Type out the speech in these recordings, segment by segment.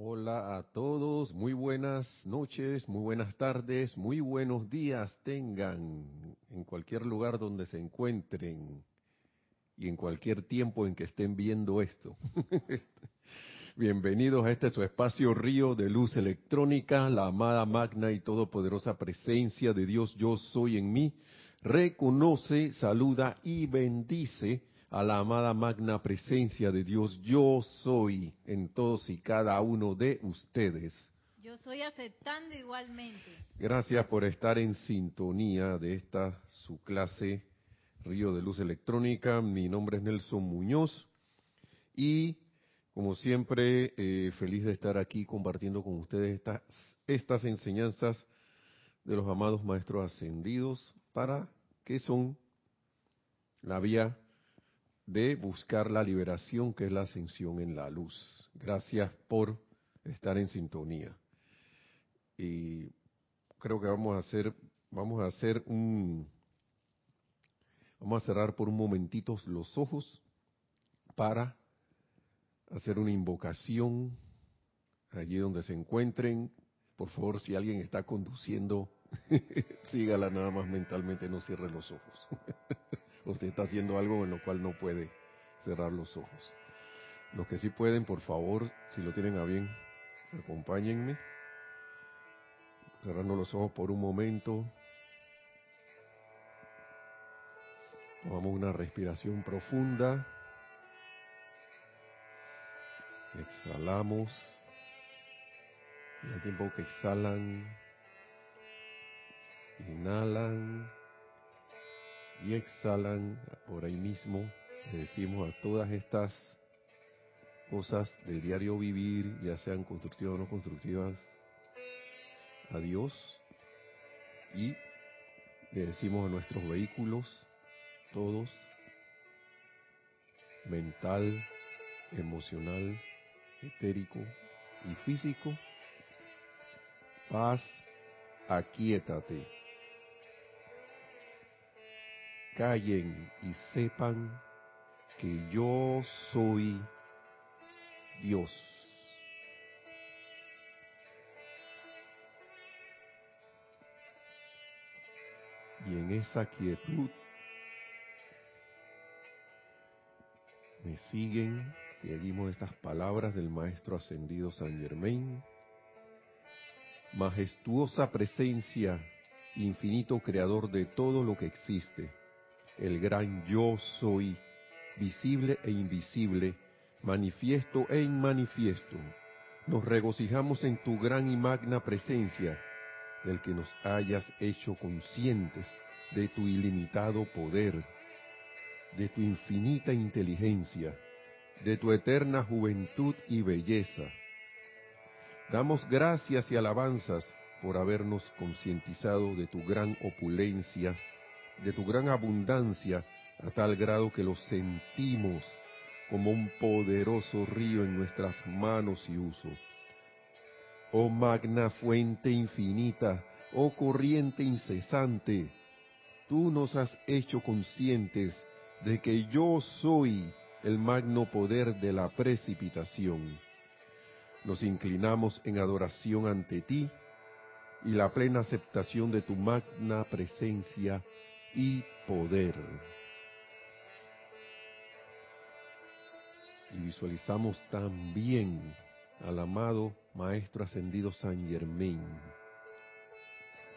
Hola a todos, muy buenas noches, muy buenas tardes, muy buenos días tengan en cualquier lugar donde se encuentren y en cualquier tiempo en que estén viendo esto. Bienvenidos a este su espacio río de luz electrónica, la amada magna y todopoderosa presencia de Dios yo soy en mí, reconoce, saluda y bendice a la amada magna presencia de Dios, yo soy en todos y cada uno de ustedes. Yo soy aceptando igualmente. Gracias por estar en sintonía de esta su clase Río de Luz Electrónica. Mi nombre es Nelson Muñoz y como siempre eh, feliz de estar aquí compartiendo con ustedes estas, estas enseñanzas de los amados maestros ascendidos para que son la vía de buscar la liberación que es la ascensión en la luz. Gracias por estar en sintonía. Y creo que vamos a hacer, vamos a hacer un, vamos a cerrar por un momentito los ojos para hacer una invocación allí donde se encuentren. Por favor, si alguien está conduciendo, sígala nada más mentalmente, no cierre los ojos. usted está haciendo algo en lo cual no puede cerrar los ojos. Los que sí pueden, por favor, si lo tienen a bien, acompáñenme. Cerrando los ojos por un momento. Tomamos una respiración profunda. Exhalamos. Y al tiempo que exhalan, inhalan y exhalan por ahí mismo. Le decimos a todas estas cosas de diario vivir, ya sean constructivas o no constructivas, adiós. Y le decimos a nuestros vehículos, todos, mental, emocional, etérico y físico, paz, aquíétate callen y sepan que yo soy Dios. Y en esa quietud me siguen, seguimos estas palabras del Maestro Ascendido San Germain. Majestuosa presencia, infinito creador de todo lo que existe el gran yo soy, visible e invisible, manifiesto e inmanifiesto. Nos regocijamos en tu gran y magna presencia, del que nos hayas hecho conscientes de tu ilimitado poder, de tu infinita inteligencia, de tu eterna juventud y belleza. Damos gracias y alabanzas por habernos concientizado de tu gran opulencia, de tu gran abundancia a tal grado que lo sentimos como un poderoso río en nuestras manos y uso. Oh magna fuente infinita, oh corriente incesante, tú nos has hecho conscientes de que yo soy el magno poder de la precipitación. Nos inclinamos en adoración ante ti y la plena aceptación de tu magna presencia y poder. Y visualizamos también al amado Maestro Ascendido San Germain,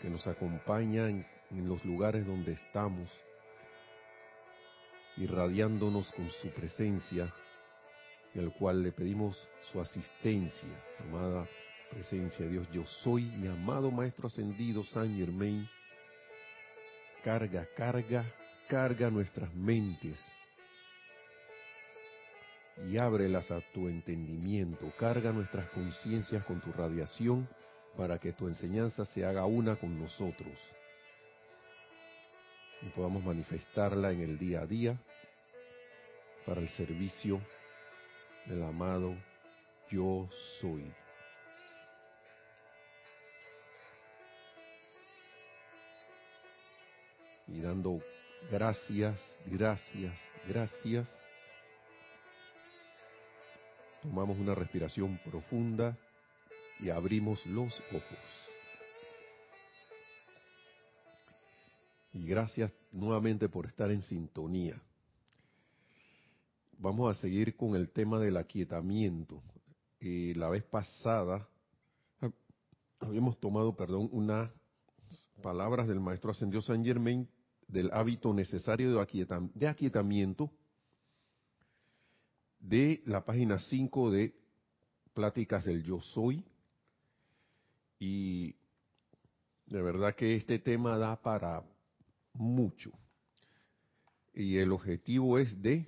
que nos acompaña en, los lugares donde estamos, irradiándonos con su presencia, en el cual le pedimos su asistencia, amada presencia de Dios. Yo soy mi amado Maestro Ascendido San Germain, carga, carga, carga nuestras mentes. Y ábrelas a tu entendimiento, carga nuestras conciencias con tu radiación para que tu enseñanza se haga una con nosotros. Y podamos manifestarla en el día a día para el servicio del amado yo soy. Y dando gracias, gracias, gracias. Tomamos una respiración profunda y abrimos los ojos. Y gracias nuevamente por estar en sintonía. Vamos a seguir con el tema del aquietamiento. Eh, la vez pasada habíamos tomado, perdón, unas palabras del maestro ascendió San Germain del hábito necesario de, aquietamiento de la página 5 de Pláticas del Yo Soy. Y de verdad que este tema da para mucho. Y el objetivo es de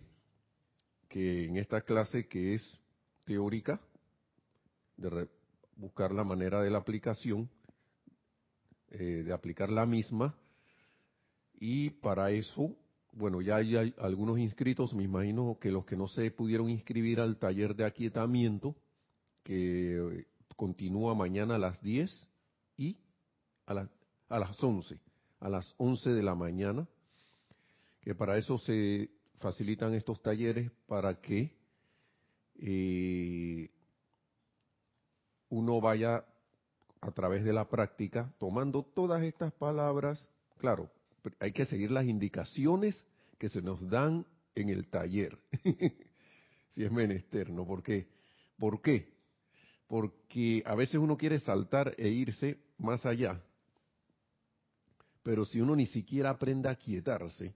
que en esta clase que es teórica, de buscar la manera de la aplicación, eh, de aplicar la misma, y para eso, bueno, ya hay, algunos inscritos, me imagino que los que no se pudieron inscribir al taller de aquietamiento, que continúa mañana a las 10 y a, a las 11, a las 11 de la mañana, que para eso se facilitan estos talleres para que eh, uno vaya a través de la práctica tomando todas estas palabras, claro, hay que seguir las indicaciones que se nos dan en el taller, si es menester, ¿no? ¿Por qué? ¿Por qué? Porque a veces uno quiere saltar e irse más allá, pero si uno ni siquiera aprende a quietarse,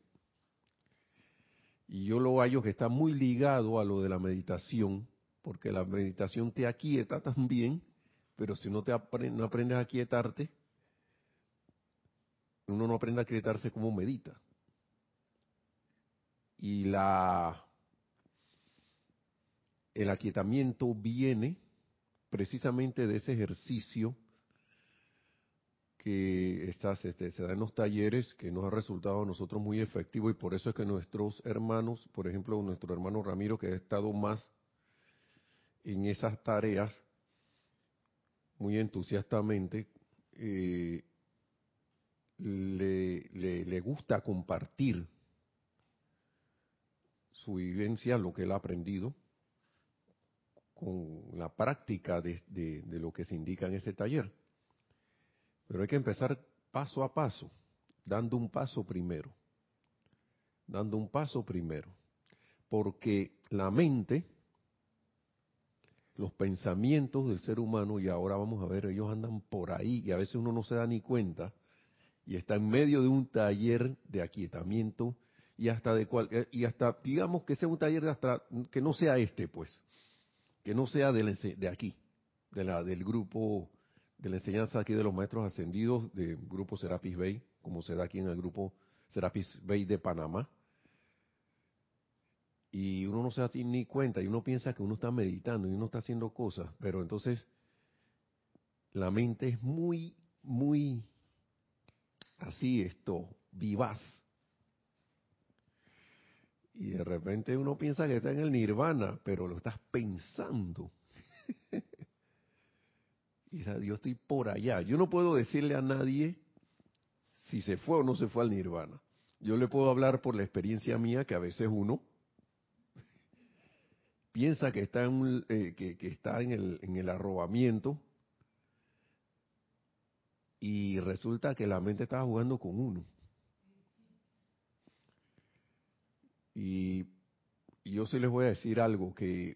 y yo lo hallo que está muy ligado a lo de la meditación, porque la meditación te aquieta también, pero si no te no aprendes a quietarte, uno no aprende a quietarse como medita. Y la el aquietamiento viene precisamente de ese ejercicio que estas, este, se da en los talleres, que nos ha resultado a nosotros muy efectivo y por eso es que nuestros hermanos, por ejemplo, nuestro hermano Ramiro, que ha estado más en esas tareas, muy entusiastamente, eh, le, le, gusta compartir su vivencia, lo que él ha aprendido, con la práctica de, de, lo que se indica en ese taller. Pero hay que empezar paso a paso, dando un paso primero, dando un paso primero, porque la mente, los pensamientos del ser humano, y ahora vamos a ver, ellos andan por ahí y a veces uno no se da ni cuenta, y está en medio de un taller de aquietamiento y hasta de cual, eh, y hasta digamos que sea un taller hasta que no sea este pues que no sea de, aquí del grupo de la enseñanza aquí de los maestros ascendidos del grupo Serapis Bay como se da aquí en el grupo Serapis Bay de Panamá. Y uno no se da ni cuenta y uno piensa que uno está meditando y uno está haciendo cosas pero entonces la mente es muy muy así esto, vivaz. Y de repente uno piensa que está en el nirvana, pero lo estás pensando. y yo estoy por allá. Yo no puedo decirle a nadie si se fue o no se fue al nirvana. Yo le puedo hablar por la experiencia mía que a veces uno piensa que está en, eh, que, está en el arrobamiento y resulta que la mente estaba jugando con uno. Y, yo sí les voy a decir algo que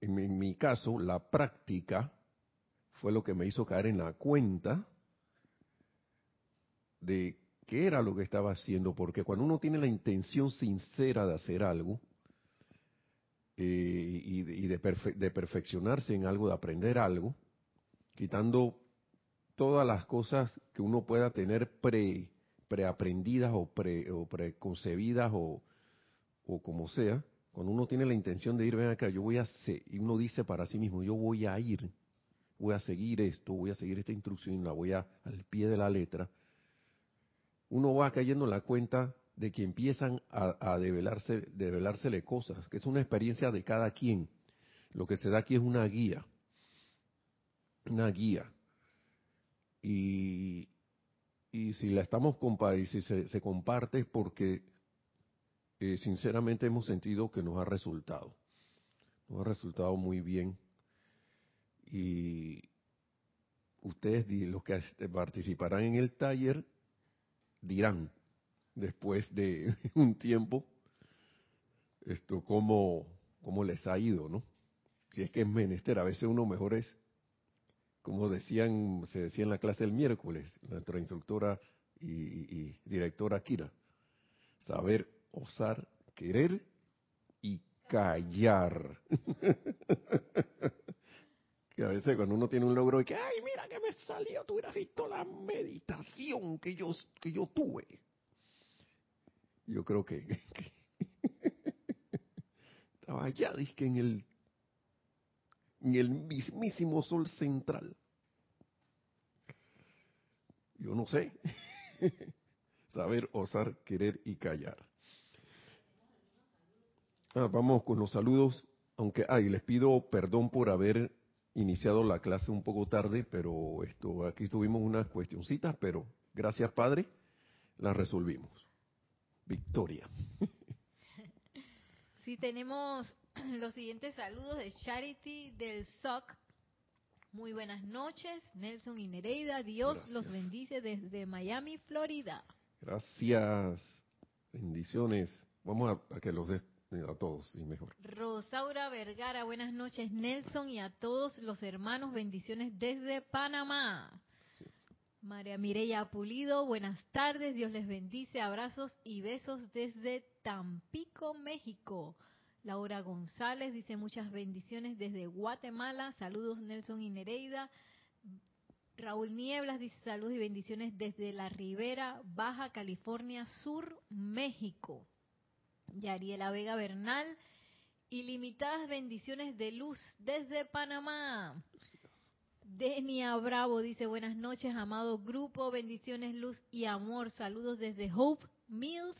en mi, caso la práctica fue lo que me hizo caer en la cuenta de qué era lo que estaba haciendo, porque cuando uno tiene la intención sincera de hacer algo eh, y, de, de, perfeccionarse en algo, de aprender algo, quitando todas las cosas que uno pueda tener pre preaprendidas o, pre, o preconcebidas o, o como sea, cuando uno tiene la intención de ir, ven acá, yo voy a hacer, y uno dice para sí mismo, yo voy a ir, voy a seguir esto, voy a seguir esta instrucción, la voy a al pie de la letra, uno va cayendo en la cuenta de que empiezan a, a develarse, develársele cosas, que es una experiencia de cada quien. Lo que se da aquí es una guía, una guía. Y, y si la estamos y si se, comparte es porque eh, sinceramente hemos sentido que nos ha resultado. Nos ha resultado muy bien. y ustedes, los que participarán en el taller, dirán después de un tiempo esto cómo, cómo les ha ido, ¿no? Si es que es menester, a veces uno mejor es, como decían, se decía en la clase el miércoles, nuestra instructora y, directora Kira, saber, osar, querer y callar. que a veces cuando uno tiene un logro y que, ay, mira que me salió, tú hubieras visto la meditación que yo, que yo tuve. Yo creo que, estaba allá, que en el, en el mismísimo sol central. Yo no sé. Saber, osar, querer y callar. Ah, vamos con los saludos, aunque, ay, les pido perdón por haber iniciado la clase un poco tarde, pero esto aquí tuvimos unas cuestioncitas, pero gracias Padre, las resolvimos. Victoria. Sí, tenemos los siguientes saludos de Charity del SOC. Muy buenas noches, Nelson y Nereida. Dios los bendice desde Miami, Florida. Gracias. Bendiciones. Vamos a, a que los des a todos y mejor. Rosaura Vergara, buenas noches Nelson y a todos los hermanos, bendiciones desde Panamá. María Mireya Pulido, buenas tardes, Dios les bendice, abrazos y besos desde Tampico, México. Laura González dice muchas bendiciones desde Guatemala, saludos Nelson y Nereida. Raúl Nieblas dice saludos y bendiciones desde la Ribera, Baja California Sur, México. Yariela Vega Bernal, ilimitadas bendiciones de luz desde Panamá. Denia Bravo dice buenas noches, amado grupo, bendiciones, luz y amor. Saludos desde Hope Mills,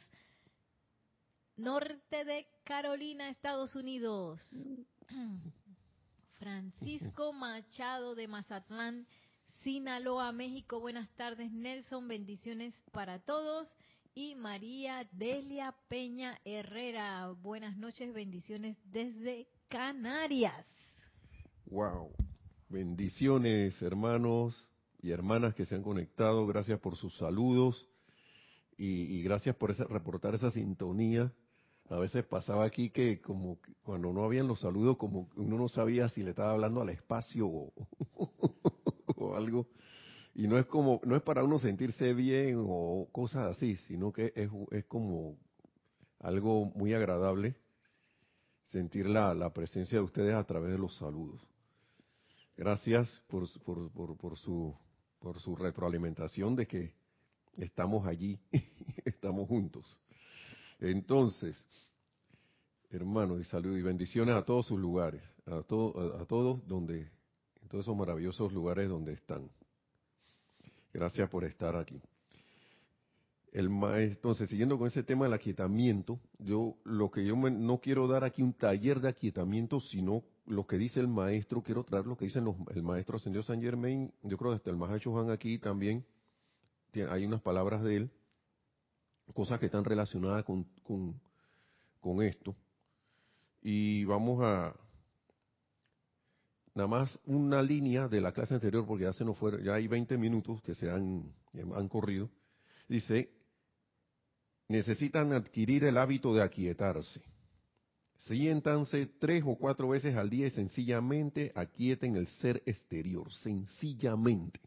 norte de Carolina, Estados Unidos. Francisco Machado de Mazatlán, Sinaloa, México. Buenas tardes, Nelson. Bendiciones para todos y María Delia Peña Herrera. Buenas noches, bendiciones desde Canarias. Wow. Bendiciones, hermanos y hermanas que se han conectado. Gracias por sus saludos y, gracias por ese, reportar esa sintonía. A veces pasaba aquí que como cuando no habían los saludos, como uno no sabía si le estaba hablando al espacio o algo. Y no es como no es para uno sentirse bien o cosas así sino que es, es como algo muy agradable sentir la, la, presencia de ustedes a través de los saludos. Gracias por, por, por, su por su retroalimentación de que estamos allí estamos juntos entonces hermanos y salud y bendiciones a todos sus lugares a, a, a todos donde en todos esos maravillosos lugares donde están Gracias por estar aquí. El entonces, siguiendo con ese tema del aquietamiento, yo lo que yo no quiero dar aquí un taller de aquietamiento, sino lo que dice el maestro, quiero traer lo que dice el maestro ascendió San Germain, yo creo que hasta el Mahacho Juan aquí también, hay unas palabras de él, cosas que están relacionadas con, con, con esto. Y vamos a, nada más una línea de la clase anterior, porque ya se nos fue, ya hay 20 minutos que se han, han corrido. Dice, necesitan adquirir el hábito de aquietarse. Siéntanse tres o cuatro veces al día y sencillamente aquieten el ser exterior, sencillamente.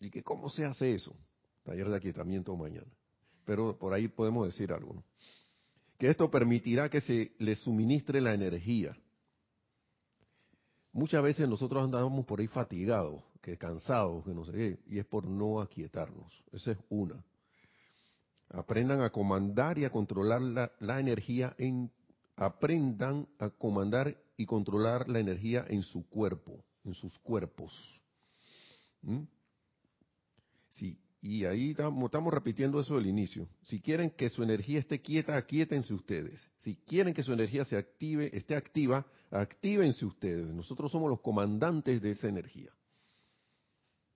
¿Y que cómo se hace eso? Taller de aquietamiento mañana. Pero por ahí podemos decir algo. Que esto permitirá que se les suministre la energía Muchas veces nosotros andamos por ahí fatigados, que cansados, que no sé qué, y es por no aquietarnos. Esa es una. Aprendan a comandar y a controlar la, energía en, aprendan a comandar y controlar la energía en su cuerpo, en sus cuerpos. ¿Mm? Sí, y ahí estamos, repitiendo eso del inicio. Si quieren que su energía esté quieta, aquíétense ustedes. Si quieren que su energía se active, esté activa, actívense ustedes. Nosotros somos los comandantes de esa energía.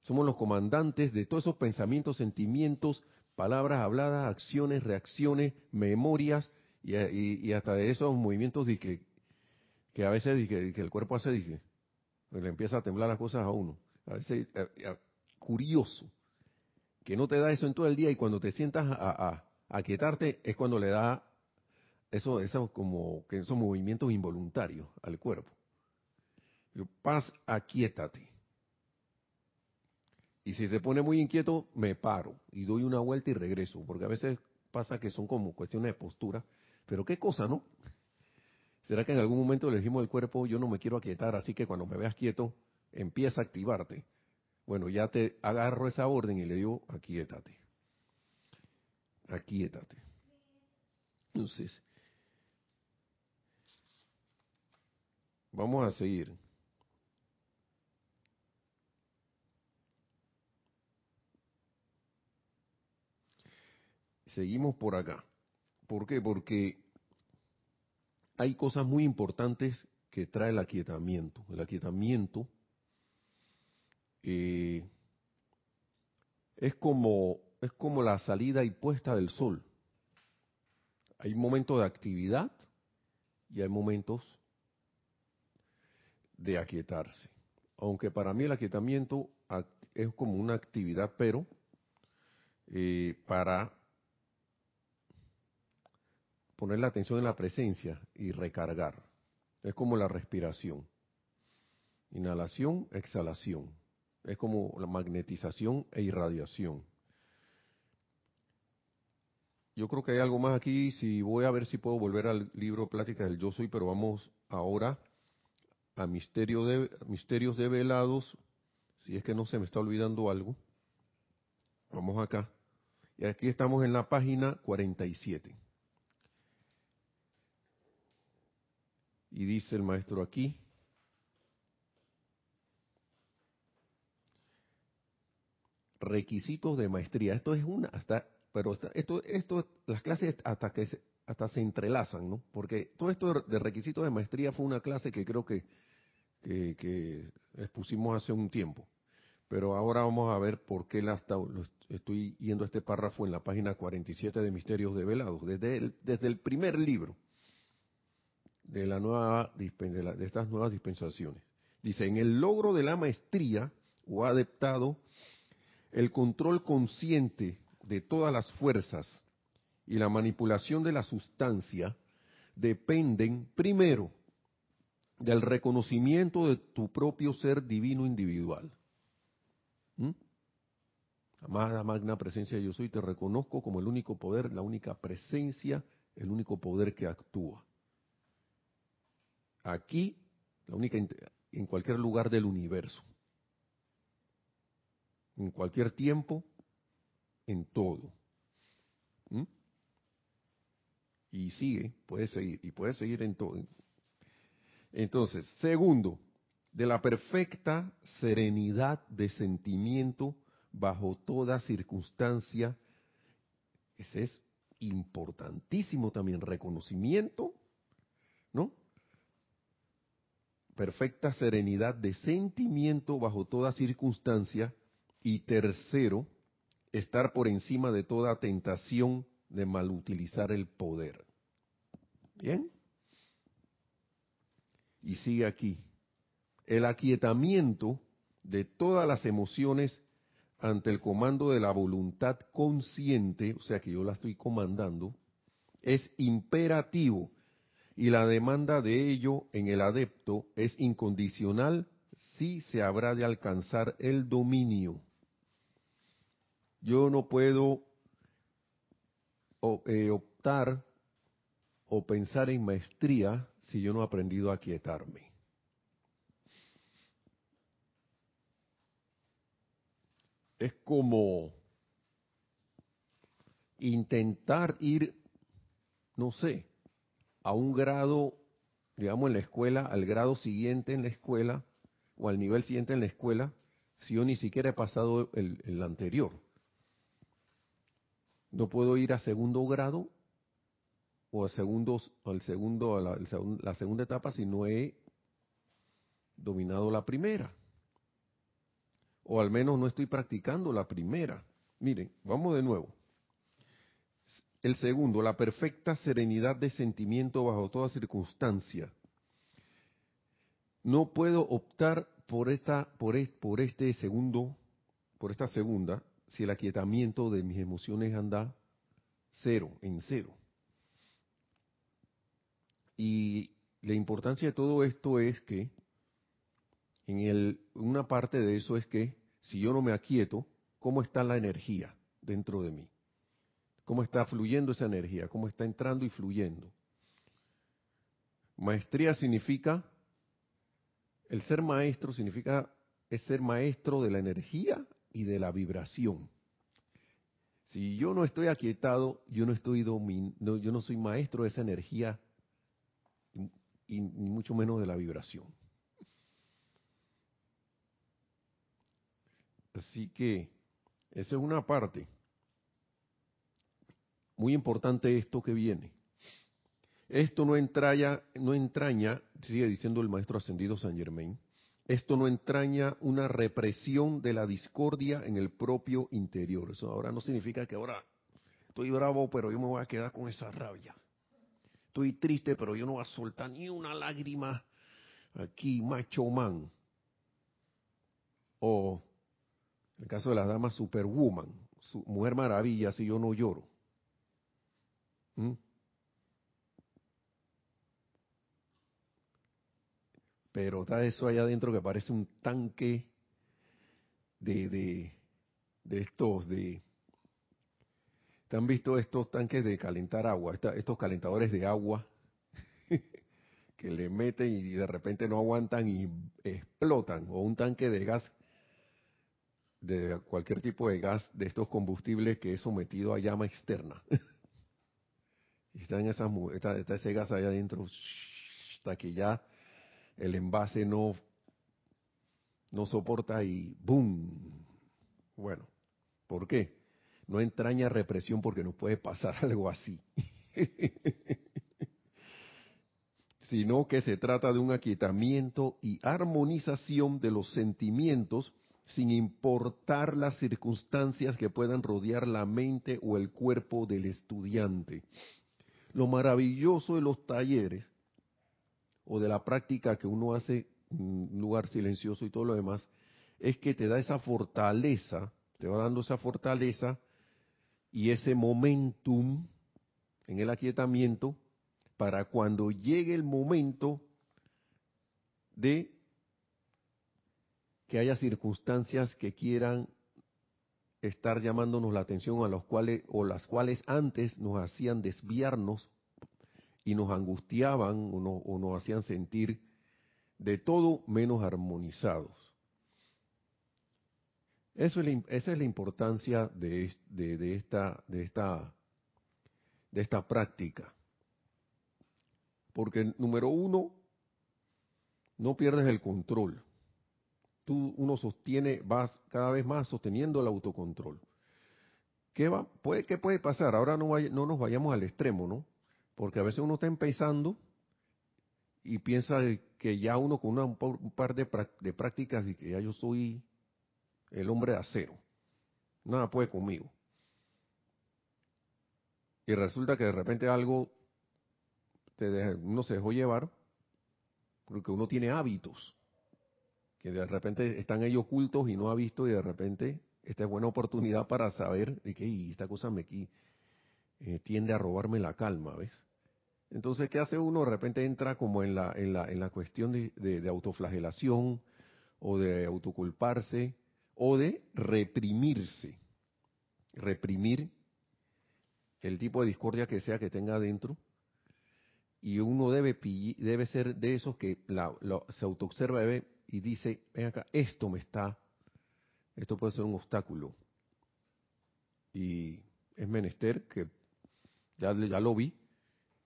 Somos los comandantes de todos esos pensamientos, sentimientos, palabras habladas, acciones, reacciones, memorias y, hasta de esos movimientos de que, a veces que, el cuerpo hace, dije, le empieza a temblar las cosas a uno. A veces, eh, eh, curioso, que no te da eso en todo el día y cuando te sientas a, a, quietarte es cuando le da eso como que esos movimientos involuntarios al cuerpo. Paz, aquietate. Y si se pone muy inquieto, me paro y doy una vuelta y regreso, porque a veces pasa que son como cuestiones de postura. Pero qué cosa, ¿no? ¿Será que en algún momento le dijimos al cuerpo, yo no me quiero aquietar, así que cuando me veas quieto, empieza a activarte? Bueno, ya te agarro esa orden y le digo, aquietate. Aquietate. Entonces, vamos a seguir. Seguimos por acá. ¿Por qué? Porque hay cosas muy importantes que trae el aquietamiento. El aquietamiento eh, es como es como la salida y puesta del sol. Hay momentos de actividad y hay momentos de aquietarse. Aunque para mí el aquietamiento es como una actividad, pero eh, para poner la atención en la presencia y recargar. Es como la respiración. Inhalación, exhalación. Es como la magnetización e irradiación. Yo creo que hay algo más aquí. Si voy a ver si puedo volver al libro Pláticas del Yo Soy, pero vamos ahora a misterio misterios develados. Si es que no se me está olvidando algo. Vamos acá. Y aquí estamos en la página 47. Y dice el maestro aquí, requisitos de maestría. Esto es una, hasta, pero esto, esto, las clases hasta que se, hasta se entrelazan, ¿no? Porque todo esto de requisitos de maestría fue una clase que creo que, que, expusimos hace un tiempo. Pero ahora vamos a ver por qué la, estoy yendo a este párrafo en la página 47 de Misterios Develados, desde desde el primer libro de, la nueva, de, estas nuevas dispensaciones. Dice, en el logro de la maestría o adeptado, el control consciente de todas las fuerzas y la manipulación de la sustancia dependen primero del reconocimiento de tu propio ser divino individual. ¿Mm? Amada magna presencia yo soy, te reconozco como el único poder, la única presencia, el único poder que actúa aquí, la única en cualquier lugar del universo, en cualquier tiempo, en todo. ¿Mm? Y sigue, puede seguir, y puede seguir en todo. Entonces, segundo, de la perfecta serenidad de sentimiento bajo toda circunstancia, ese es importantísimo también, reconocimiento, ¿no? perfecta serenidad de sentimiento bajo toda circunstancia. Y tercero, estar por encima de toda tentación de malutilizar el poder. ¿Bien? Y sigue aquí. El aquietamiento de todas las emociones ante el comando de la voluntad consciente, o sea que yo la estoy comandando, es imperativo y la demanda de ello en el adepto es incondicional si se habrá de alcanzar el dominio. Yo no puedo eh, optar o pensar en maestría si yo no he aprendido a quietarme. Es como intentar ir, no sé, a un grado, digamos, en la escuela, al grado siguiente en la escuela, o al nivel siguiente en la escuela, si yo ni siquiera he pasado el, anterior. No puedo ir a segundo grado o a segundos, al segundo, a la, segunda etapa si no he dominado la primera. O al menos no estoy practicando la primera. Miren, vamos de nuevo. El segundo, la perfecta serenidad de sentimiento bajo toda circunstancia. no puedo optar por esta, por, por este segundo, por esta segunda, si el aquietamiento de mis emociones anda cero, en cero. Y la importancia de todo esto es que, en el, una parte de eso es que, si yo no me aquieto, ¿cómo está la energía dentro de mí? ¿Cómo está fluyendo esa energía? ¿Cómo está entrando y fluyendo? Maestría significa, el ser maestro significa, es ser maestro de la energía y de la vibración. Si yo no estoy aquietado, yo no estoy yo no soy maestro de esa energía y ni mucho menos de la vibración. Así que esa es una parte. Muy importante esto que viene. Esto no entraña, no entraña, sigue diciendo el maestro ascendido San Germain, esto no entraña una represión de la discordia en el propio interior. Eso ahora no significa que ahora estoy bravo, pero yo me voy a quedar con esa rabia. Estoy triste, pero yo no voy a soltar ni una lágrima aquí, macho man. O el caso de la dama superwoman, su mujer maravilla, si yo no lloro. ¿Mm? Pero está eso allá adentro que parece un tanque de, de, de estos, de... ¿Te han visto estos tanques de calentar agua? estos calentadores de agua que le meten y de repente no aguantan y explotan. O un tanque de gas, de cualquier tipo de gas de estos combustibles que es sometido a llama externa. y está, en esas, está, está ese gas allá adentro hasta que ya el envase no, no soporta y ¡boom! Bueno, ¿por qué? No entraña represión porque nos puede pasar algo así. sino que se trata de un aquietamiento y armonización de los sentimientos sin importar las circunstancias que puedan rodear la mente o el cuerpo del estudiante. Lo maravilloso de los talleres o de la práctica que uno hace en un lugar silencioso y todo lo demás, es que te da esa fortaleza, te va dando esa fortaleza y ese momentum en el aquietamiento para cuando llegue el momento de que haya circunstancias que quieran estar llamándonos la atención a los cuales o las cuales antes nos hacían desviarnos y nos angustiaban o, nos hacían sentir de todo menos armonizados. Eso es esa es la importancia de, esta, de, esta, de esta práctica. Porque, número uno, no pierdes el control. Tú, uno sostiene, vas cada vez más sosteniendo el autocontrol. ¿Qué, va, puede, qué puede pasar? Ahora no, no nos vayamos al extremo, ¿no? Porque a veces uno está empezando y piensa que ya uno con un par de, prácticas y que ya yo soy el hombre de acero. Nada puede conmigo. Y resulta que de repente algo te uno se dejó llevar porque uno tiene hábitos que de repente están ahí ocultos y no ha visto y de repente esta es buena oportunidad para saber de que esta cosa me eh, tiende a robarme la calma, ¿ves? Entonces, ¿qué hace uno? De repente entra como en la, en la, en la cuestión de, de, autoflagelación o de autoculparse o de reprimirse. Reprimir el tipo de discordia que sea que tenga adentro. Y uno debe, debe ser de esos que la, se autoobserva y dice, ven acá, esto me está, esto puede ser un obstáculo. Y es menester que ya, ya lo vi,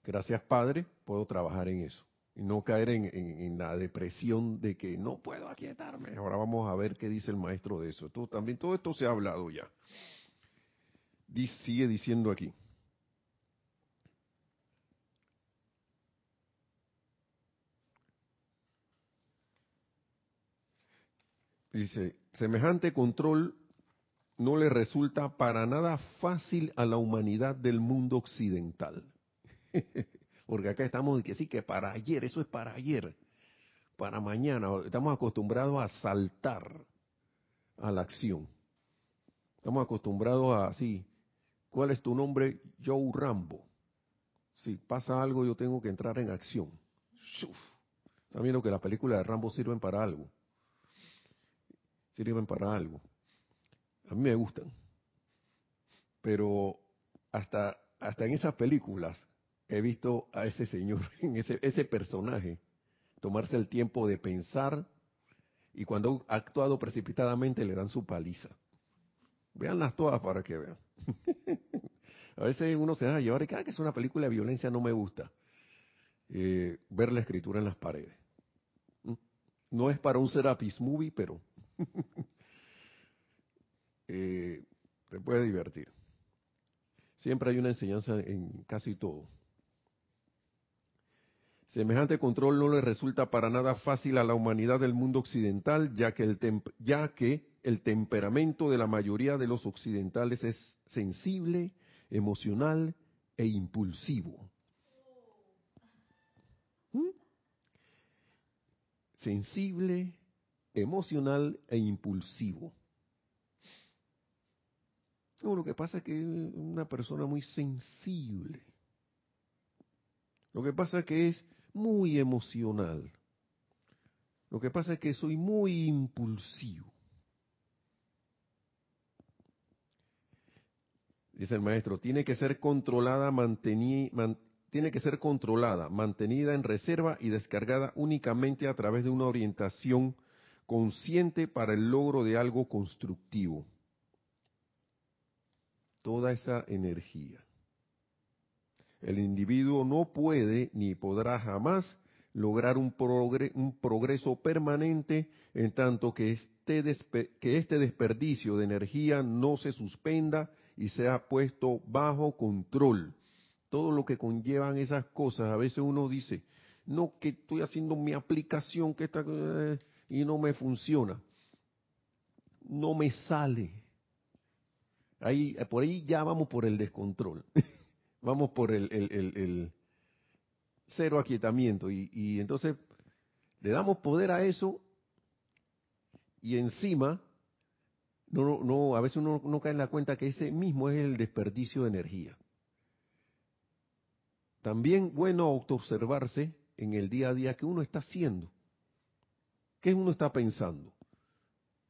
gracias Padre, puedo trabajar en eso. Y no caer en, la depresión de que no puedo aquietarme. Ahora vamos a ver qué dice el maestro de eso. también todo esto se ha hablado ya. sigue diciendo aquí. Dice, semejante control no le resulta para nada fácil a la humanidad del mundo occidental. Porque acá estamos de que sí, que para ayer, eso es para ayer. para mañana. Estamos acostumbrados a saltar a la acción. Estamos acostumbrados a así. ¿Cuál es tu nombre? Joe Rambo. Si pasa algo, yo tengo que entrar en acción. Están viendo que las películas de Rambo sirven para algo. Sirven para algo. A mí me gustan. Pero hasta, hasta en esas películas he visto a ese señor, ese, personaje, tomarse el tiempo de pensar y cuando ha actuado precipitadamente le dan su paliza. Veanlas todas para que vean. a veces uno se da a llevar y cada que es una película de violencia no me gusta. Eh, ver la escritura en las paredes. ¿Mm? No es para un Serapis movie, pero eh, te puede divertir. Siempre hay una enseñanza en casi todo. Semejante control no le resulta para nada fácil a la humanidad del mundo occidental, ya que, el ya que el temperamento de la mayoría de los occidentales es sensible, emocional e impulsivo. ¿Mm? Sensible, emocional e impulsivo. lo que pasa es que es una persona muy sensible. Lo que pasa es que es muy emocional. Lo que pasa es que soy muy impulsivo. Dice el maestro, tiene que ser controlada, tiene que ser controlada, mantenida en reserva y descargada únicamente a través de una orientación consciente para el logro de algo constructivo. Toda esa energía. El individuo no puede ni podrá jamás lograr un, progreso permanente en tanto que este, que este desperdicio de energía no se suspenda y sea puesto bajo control. Todo lo que conllevan esas cosas, a veces uno dice, no, que estoy haciendo mi aplicación que está, eh, y no me funciona. No me sale. Ahí, por ahí ya vamos por el descontrol. vamos por el, cero aquietamiento. Y, entonces le damos poder a eso y encima, no, no, a veces uno no cae en la cuenta que ese mismo es el desperdicio de energía. También bueno autoobservarse en el día a día que uno está haciendo, qué uno está pensando,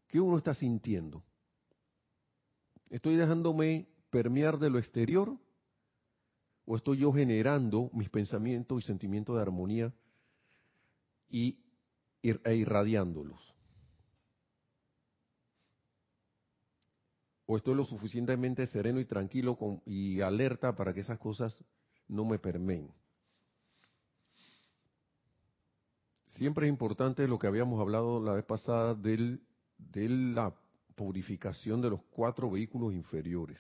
qué uno está sintiendo. Estoy dejándome permear de lo exterior ¿O estoy yo generando mis pensamientos y sentimientos de armonía y, e irradiándolos? ¿O estoy lo suficientemente sereno y tranquilo y alerta para que esas cosas no me permeen? Siempre es importante lo que habíamos hablado la vez pasada del, de la purificación de los cuatro vehículos inferiores.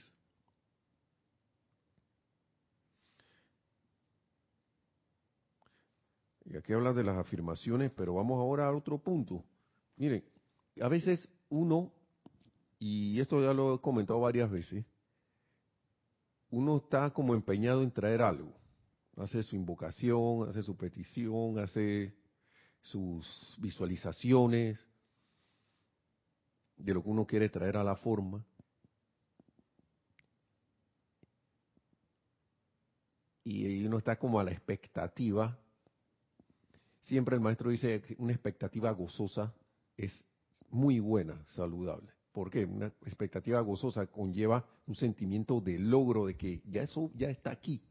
Y aquí habla de las afirmaciones, pero vamos ahora a otro punto. Miren, a veces uno, y esto ya lo he comentado varias veces, uno está como empeñado en traer algo. Hace su invocación, hace su petición, hace sus visualizaciones de lo que uno quiere traer a la forma. Y uno está como a la expectativa Siempre el maestro dice que una expectativa gozosa es muy buena, saludable. ¿Por qué? Una expectativa gozosa conlleva un sentimiento de logro, de que ya eso ya está aquí.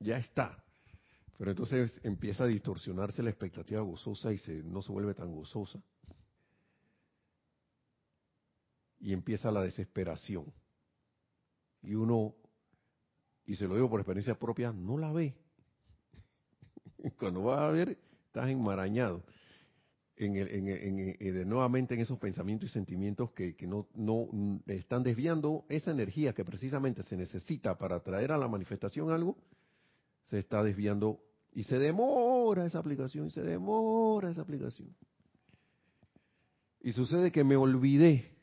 Ya está. Pero entonces empieza a distorsionarse la expectativa gozosa y se, no se vuelve tan gozosa. Y empieza la desesperación. Y uno, y se lo digo por experiencia propia, no la ve. Cuando vas a ver, estás enmarañado. En nuevamente en esos pensamientos y sentimientos que, no, no mm, están desviando esa energía que precisamente se necesita para traer a la manifestación algo, se está desviando y se demora esa aplicación, y se demora esa aplicación. Y sucede que me olvidé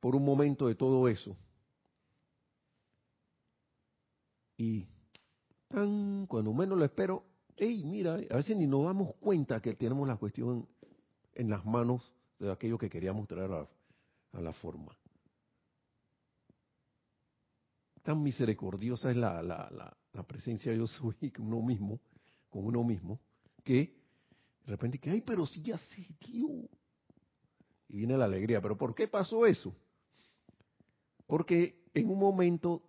por un momento de todo eso. Y cuando menos lo espero, hey, mira, a veces ni nos damos cuenta que tenemos la cuestión en las manos de aquello que queríamos traer a, la forma. Tan misericordiosa es la, la, la, presencia de yo soy con uno mismo, con uno mismo, que de repente que, ay, pero si ya sé, tío. Y viene la alegría, pero ¿por qué pasó eso? Porque en un momento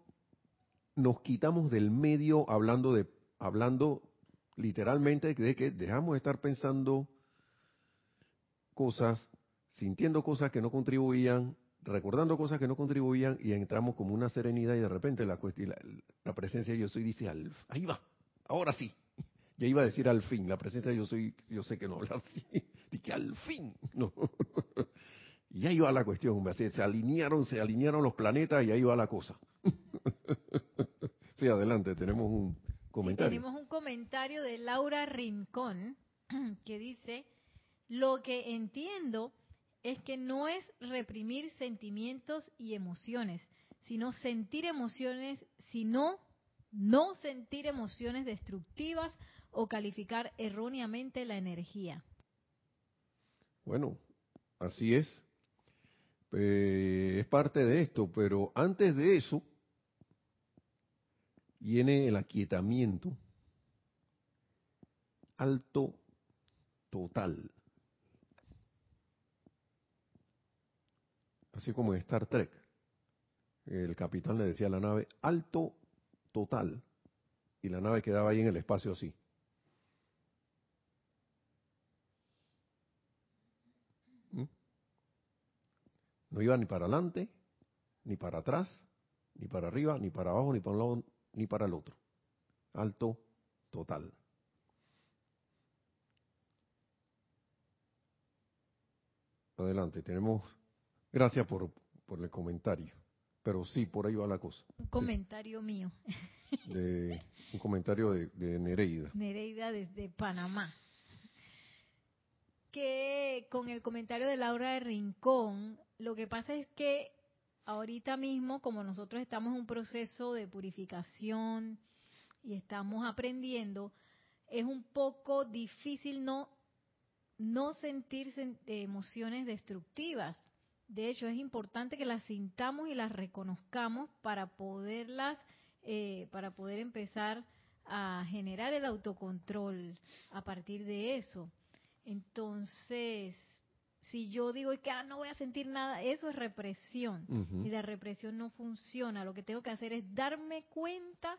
nos quitamos del medio hablando de hablando literalmente de que dejamos de estar pensando cosas, sintiendo cosas que no contribuían, recordando cosas que no contribuían y entramos como una serenidad y de repente la, la, presencia de yo soy dice, ahí va, ahora sí. Ya iba a decir al fin, la presencia de yo soy, yo sé que no habla así, dije al fin, no. Y ahí va la cuestión, se alinearon, se alinearon los planetas y ahí va la cosa. Sí, adelante, tenemos un comentario. tenemos un comentario de Laura Rincón que dice, lo que entiendo es que no es reprimir sentimientos y emociones, sino sentir emociones, sino no sentir emociones destructivas o calificar erróneamente la energía. Bueno, así es. Eh, es parte de esto, pero antes de eso viene el aquietamiento alto total. Así como en Star Trek, el capitán le decía a la nave, alto total, y la nave quedaba ahí en el espacio así. No iba ni para adelante, ni para atrás, ni para arriba, ni para abajo, ni para un lado, ni para el otro. Alto total. Adelante, tenemos. Gracias por, por el comentario. Pero sí, por ahí va la cosa. Un comentario mío. un comentario de, de Nereida. Nereida desde Panamá que con el comentario de Laura de Rincón, lo que pasa es que ahorita mismo, como nosotros estamos en un proceso de purificación y estamos aprendiendo, es un poco difícil no, no sentir emociones destructivas. De hecho, es importante que las sintamos y las reconozcamos para poderlas, eh, para poder empezar a generar el autocontrol a partir de eso. Entonces, si yo digo que ah, no voy a sentir nada, eso es represión. Y la represión no funciona. Lo que tengo que hacer es darme cuenta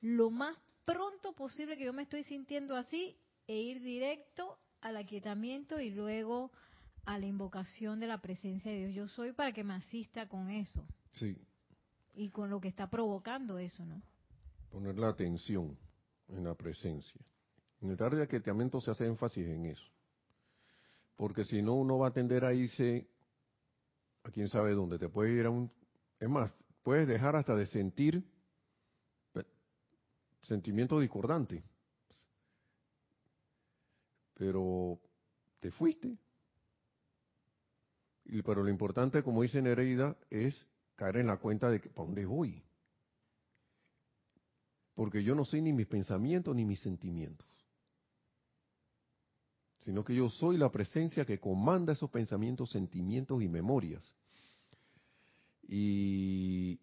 lo más pronto posible que yo me estoy sintiendo así e ir directo al aquietamiento y luego a la invocación de la presencia de Dios yo soy para que me asista con eso. Sí. Y con lo que está provocando eso, ¿no? Poner la atención en la presencia. En el tarde de aquietamiento se hace énfasis en eso. Porque si no, uno va a tender a irse a quién sabe dónde. Te puede ir a un... Es más, puedes dejar hasta de sentir sentimiento discordante. Pero te fuiste. Pero lo importante, como dice Nereida, es caer en la cuenta de que, ¿para dónde voy? Porque yo no sé ni mis pensamientos ni mis sentimientos sino que yo soy la presencia que comanda esos pensamientos, sentimientos y memorias. Y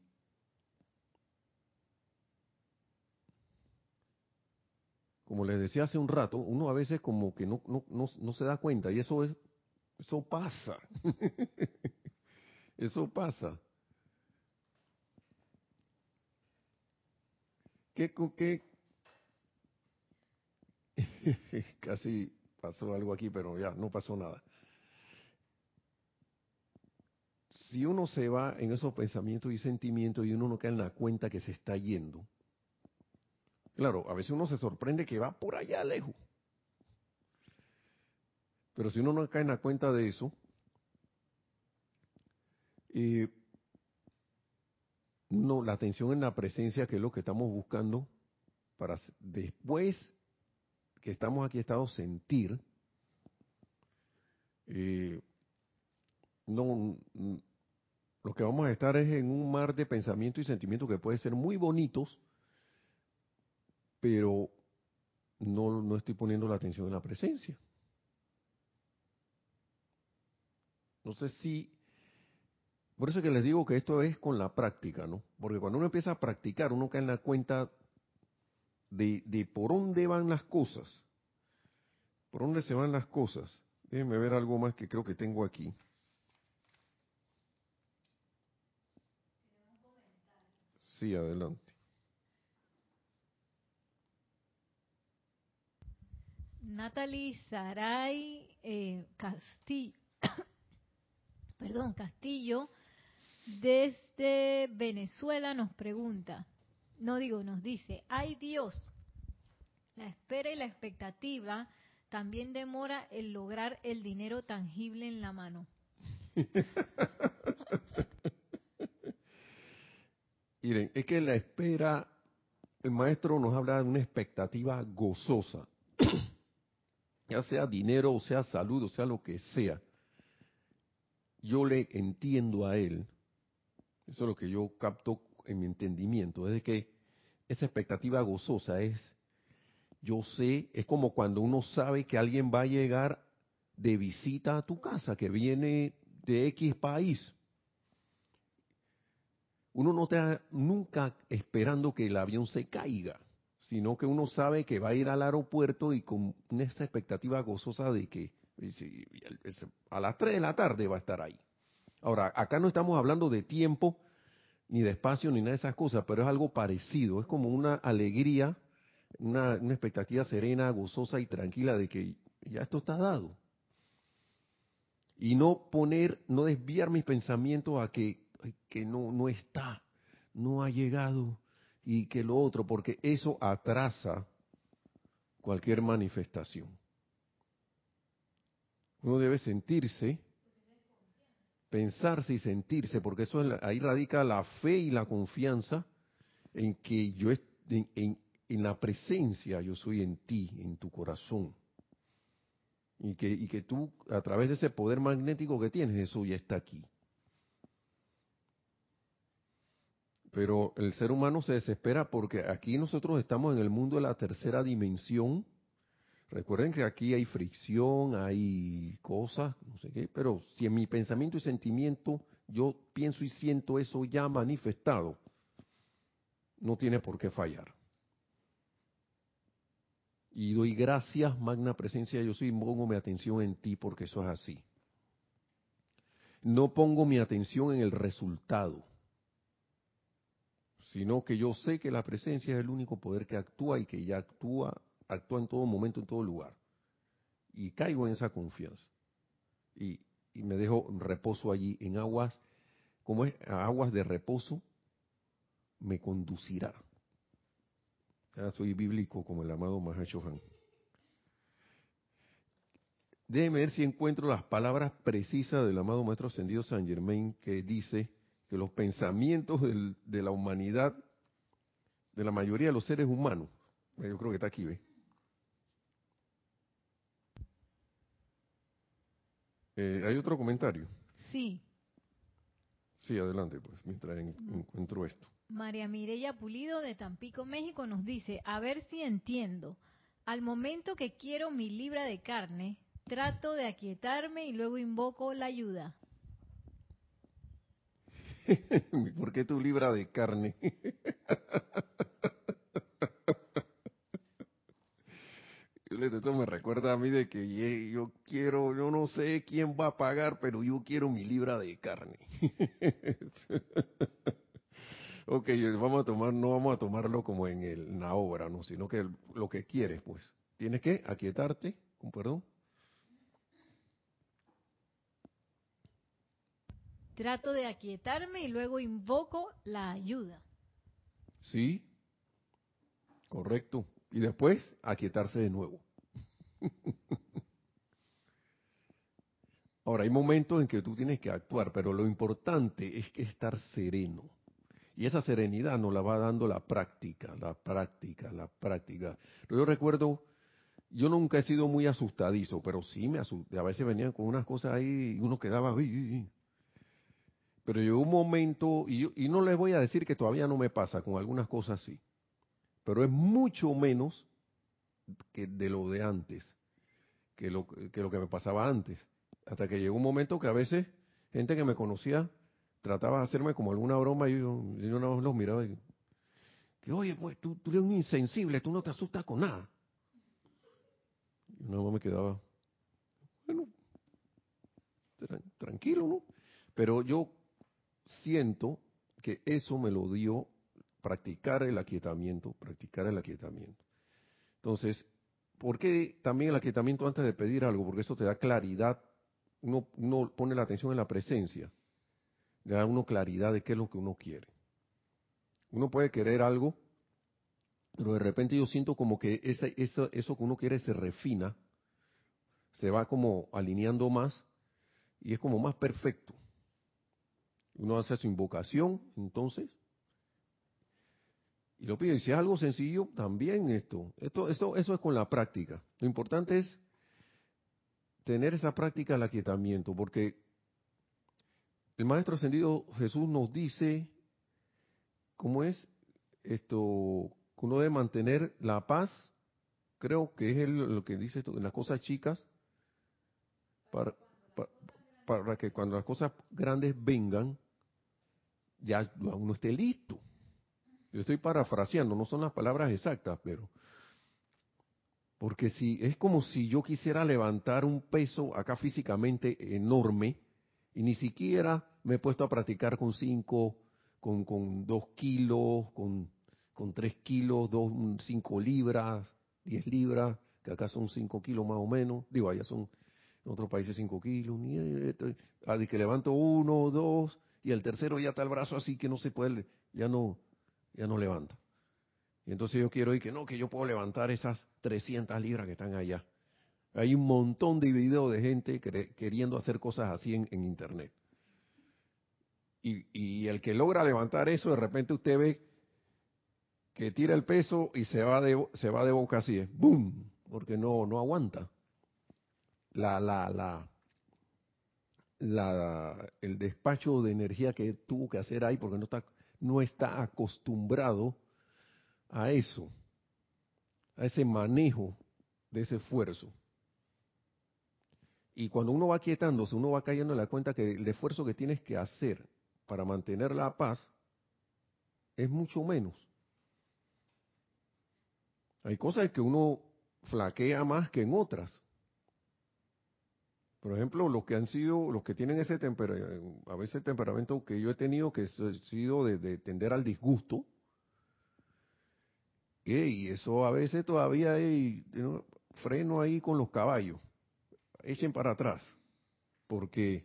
como les decía hace un rato, uno a veces como que no, no, no, se da cuenta y eso es, eso pasa. eso pasa. ¿Qué, qué? Casi pasó algo aquí, pero ya no pasó nada. Si uno se va en esos pensamientos y sentimientos y uno no cae en la cuenta que se está yendo, claro, a veces uno se sorprende que va por allá lejos. Pero si uno no cae en la cuenta de eso, eh, no, la atención en la presencia, que es lo que estamos buscando, para después que estamos aquí estado sentir, eh, no, lo que vamos a estar es en un mar de pensamientos y sentimientos que pueden ser muy bonitos, pero no, no estoy poniendo la atención en la presencia. No sé si... Por eso que les digo que esto es con la práctica, ¿no? Porque cuando uno empieza a practicar, uno cae en la cuenta de, de por dónde van las cosas. Por dónde se van las cosas. Déjenme ver algo más que creo que tengo aquí. Sí, adelante. Natalie Saray eh, Castillo, perdón, Castillo, desde Venezuela nos pregunta, no digo, nos dice, ay Dios, la espera y la expectativa también demora el lograr el dinero tangible en la mano. Miren, es que la espera, el maestro nos habla de una expectativa gozosa, ya sea dinero, o sea salud, o sea lo que sea. Yo le entiendo a él, eso es lo que yo capto en mi entendimiento, es de que esa expectativa gozosa es, yo sé, es como cuando uno sabe que alguien va a llegar de visita a tu casa, que viene de X país, uno no está nunca esperando que el avión se caiga, sino que uno sabe que va a ir al aeropuerto y con esa expectativa gozosa de que a las 3 de la tarde va a estar ahí. Ahora, acá no estamos hablando de tiempo, ni de espacio, ni nada de esas cosas, pero es algo parecido, es como una alegría, una, expectativa serena, gozosa y tranquila de que ya esto está dado. Y no poner, no desviar mis pensamientos a que que no, no está, no ha llegado y que lo otro, porque eso atrasa cualquier manifestación. Uno debe sentirse, pensarse y sentirse, porque eso ahí radica la fe y la confianza en que yo en, en, en la presencia yo soy en ti, en tu corazón. Y que, y que tú, a través de ese poder magnético que tienes, eso ya está aquí. Pero el ser humano se desespera porque aquí nosotros estamos en el mundo de la tercera dimensión. Recuerden que aquí hay fricción, hay cosas, no sé qué, pero si en mi pensamiento y sentimiento yo pienso y siento eso ya manifestado, no tiene por qué fallar. Y doy gracias, magna presencia, yo soy, pongo mi atención en ti porque eso es así. No pongo mi atención en el resultado sino que yo sé que la presencia es el único poder que actúa y que ya actúa, actúa en todo momento, en todo lugar. Y caigo en esa confianza. Y, me dejo reposo allí en aguas, como es, aguas de reposo, me conducirá. Soy bíblico como el amado Mahashohan. Déjeme ver si encuentro las palabras precisas del amado Maestro Ascendido San Germain que dice, que los pensamientos de la humanidad, de la mayoría de los seres humanos, yo creo que está aquí, ¿ve? Eh, ¿Hay otro comentario? Sí. Sí, adelante, pues, mientras mm. encuentro esto. María Mireya Pulido de Tampico, México, nos dice, a ver si entiendo. Al momento que quiero mi libra de carne, trato de aquietarme y luego invoco la ayuda. ¿Por qué tu libra de carne? Esto me recuerda a mí de que yo quiero, yo no sé quién va a pagar, pero yo quiero mi libra de carne. ok, vamos a tomar, no vamos a tomarlo como en, el, en la obra, no, sino que lo que quieres, pues. Tienes que aquietarte, con perdón, Trato de aquietarme y luego invoco la ayuda. Sí, correcto. Y después aquietarse de nuevo. Ahora, hay momentos en que tú tienes que actuar, pero lo importante es que estar sereno. Y esa serenidad nos la va dando la práctica, la práctica, la práctica. Yo recuerdo, yo nunca he sido muy asustadizo, pero sí me asusté. A veces venían con unas cosas ahí y uno quedaba, pero llegó un momento, y, y no les voy a decir que todavía no me pasa, con algunas cosas sí, pero es mucho menos que de lo de antes, que lo que, lo que me pasaba antes. Hasta que llegó un momento que a veces gente que me conocía trataba de hacerme como alguna broma y yo, yo no los miraba y que, oye, pues tú, eres un insensible, tú no te asustas con nada. Y nada más me quedaba, bueno, tranquilo, ¿no? Pero yo siento que eso me lo dio practicar el aquietamiento, practicar el aquietamiento. Entonces, ¿por qué también el aquietamiento antes de pedir algo? Porque eso te da claridad, uno, pone la atención en la presencia, le da uno claridad de qué es lo que uno quiere. Uno puede querer algo, pero de repente yo siento como que eso que uno quiere se refina, se va como alineando más y es como más perfecto. Uno hace su invocación, entonces, y lo pide. Y si es algo sencillo, también esto. Esto, esto, eso es con la práctica. Lo importante es tener esa práctica del aquietamiento, porque el Maestro Ascendido Jesús nos dice cómo es esto, que uno debe mantener la paz, creo que es lo que dice esto, en las cosas chicas, para, para que cuando las cosas grandes vengan, ya uno esté listo. Yo estoy parafraseando, no son las palabras exactas, pero porque si es como si yo quisiera levantar un peso acá físicamente enorme y ni siquiera me he puesto a practicar con cinco, con, con dos kilos, con, con tres kilos, dos, cinco libras, diez libras, que acá son cinco kilos más o menos, digo, allá son en otros países cinco kilos, ni, ah, que levanto uno, dos, y el tercero ya está el brazo así que no se puede, ya no, ya no levanta. Y entonces yo quiero ir que no, que yo puedo levantar esas 300 libras que están allá. Hay un montón de videos de gente queriendo hacer cosas así en, internet. Y, y, el que logra levantar eso, de repente usted ve que tira el peso y se va de, se va de boca así, ¡boom! Porque no, no aguanta. La, la, la, la, el despacho de energía que tuvo que hacer ahí porque no está, no está acostumbrado a eso, a ese manejo de ese esfuerzo. Y cuando uno va quietándose, uno va cayendo en la cuenta que el esfuerzo que tienes que hacer para mantener la paz es mucho menos. Hay cosas que uno flaquea más que en otras. Por ejemplo, los que han sido, los que tienen ese temperamento, a veces el temperamento que yo he tenido, que ha sido de, tender al disgusto, y eso a veces todavía hay freno ahí con los caballos, echen para atrás, porque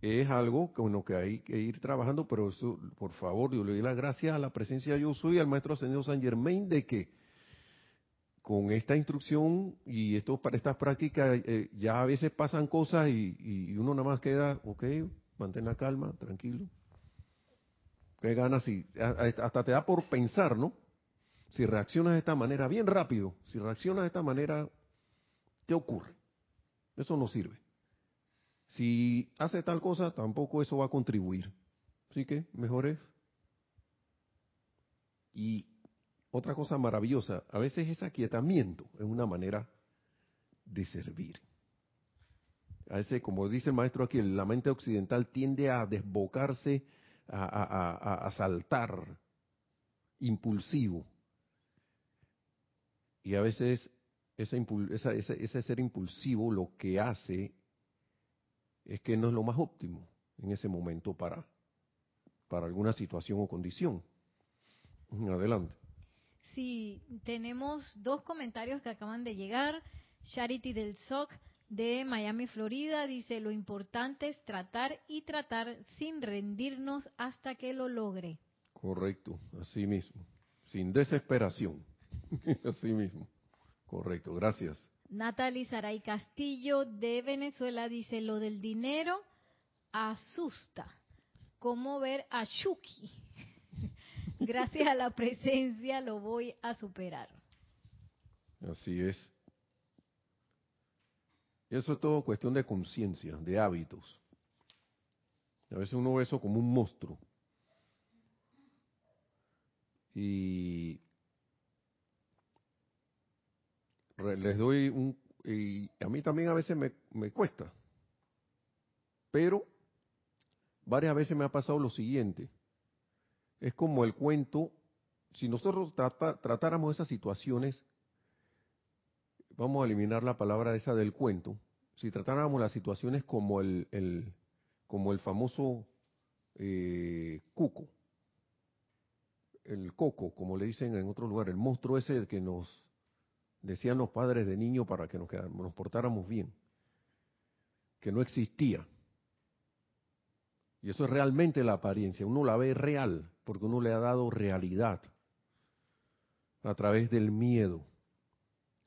es algo con lo que hay que ir trabajando, pero eso, por favor, yo le doy las gracias a la presencia yo soy, al maestro ascendido San Germain, de que con esta instrucción y esto para estas prácticas eh, ya a veces pasan cosas y, uno nada más queda, ok, mantén la calma, tranquilo. Qué ganas si hasta te da por pensar, ¿no? Si reaccionas de esta manera, bien rápido, si reaccionas de esta manera, ¿qué ocurre? Eso no sirve. Si hace tal cosa, tampoco eso va a contribuir. Así que mejor es. Y otra cosa maravillosa, a veces es aquietamiento es una manera de servir. A veces, como dice el maestro aquí, la mente occidental tiende a desbocarse, a, saltar, impulsivo. Y a veces ese, ese, ser impulsivo lo que hace es que no es lo más óptimo en ese momento para, para alguna situación o condición. Adelante. Sí, tenemos dos comentarios que acaban de llegar. Charity del SOC de Miami, Florida, dice, lo importante es tratar y tratar sin rendirnos hasta que lo logre. Correcto, así mismo, sin desesperación, así mismo. Correcto, gracias. Natalie Saray Castillo de Venezuela dice, lo del dinero asusta. ¿Cómo ver a Chucky? Gracias a la presencia lo voy a superar. Así es. Eso es todo cuestión de conciencia, de hábitos. A veces uno ve eso como un monstruo. Y les doy un... Y a mí también a veces me, me cuesta. Pero varias veces me ha pasado lo siguiente. Es como el cuento, si nosotros tratáramos esas situaciones, vamos a eliminar la palabra esa del cuento, si tratáramos las situaciones como el, el como el famoso eh, cuco, el coco, como le dicen en otro lugar, el monstruo ese que nos decían los padres de niño para que nos, nos portáramos bien, que no existía. Y eso es realmente la apariencia, uno la ve real, porque uno le ha dado realidad a través del miedo.